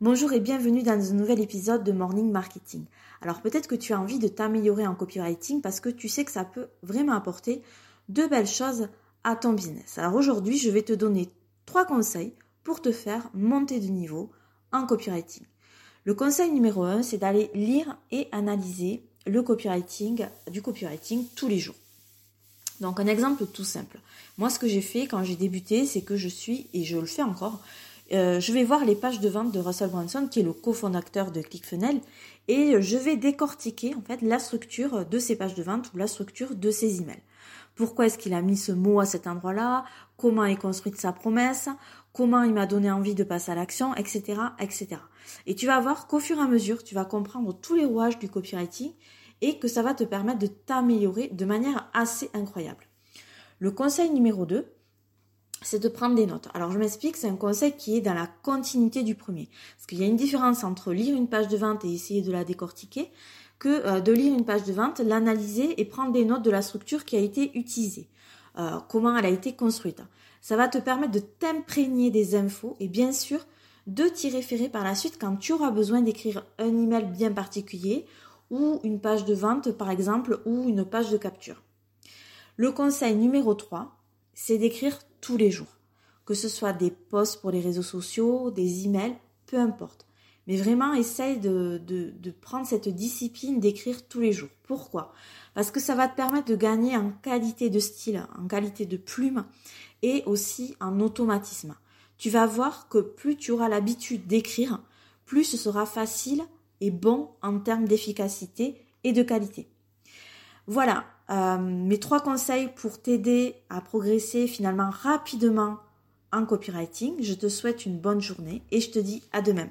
Bonjour et bienvenue dans un nouvel épisode de Morning Marketing. Alors peut-être que tu as envie de t'améliorer en copywriting parce que tu sais que ça peut vraiment apporter de belles choses à ton business. Alors aujourd'hui, je vais te donner trois conseils pour te faire monter de niveau en copywriting. Le conseil numéro un, c'est d'aller lire et analyser le copywriting, du copywriting tous les jours. Donc un exemple tout simple. Moi, ce que j'ai fait quand j'ai débuté, c'est que je suis, et je le fais encore, euh, je vais voir les pages de vente de Russell Brunson, qui est le cofondateur de ClickFunnels, et je vais décortiquer en fait la structure de ces pages de vente ou la structure de ses emails. Pourquoi est-ce qu'il a mis ce mot à cet endroit-là? Comment est construite sa promesse? Comment il m'a donné envie de passer à l'action, etc., etc. Et tu vas voir qu'au fur et à mesure, tu vas comprendre tous les rouages du copywriting et que ça va te permettre de t'améliorer de manière assez incroyable. Le conseil numéro 2, c'est de prendre des notes. Alors je m'explique, c'est un conseil qui est dans la continuité du premier. Parce qu'il y a une différence entre lire une page de vente et essayer de la décortiquer, que euh, de lire une page de vente, l'analyser et prendre des notes de la structure qui a été utilisée, euh, comment elle a été construite. Ça va te permettre de t'imprégner des infos et bien sûr de t'y référer par la suite quand tu auras besoin d'écrire un email bien particulier ou une page de vente par exemple ou une page de capture. Le conseil numéro 3, c'est d'écrire tous les jours. Que ce soit des posts pour les réseaux sociaux, des emails, peu importe. Mais vraiment, essaye de, de, prendre cette discipline d'écrire tous les jours. Pourquoi? Parce que ça va te permettre de gagner en qualité de style, en qualité de plume et aussi en automatisme. Tu vas voir que plus tu auras l'habitude d'écrire, plus ce sera facile et bon en termes d'efficacité et de qualité. Voilà, euh, mes trois conseils pour t'aider à progresser finalement rapidement en copywriting. Je te souhaite une bonne journée et je te dis à demain.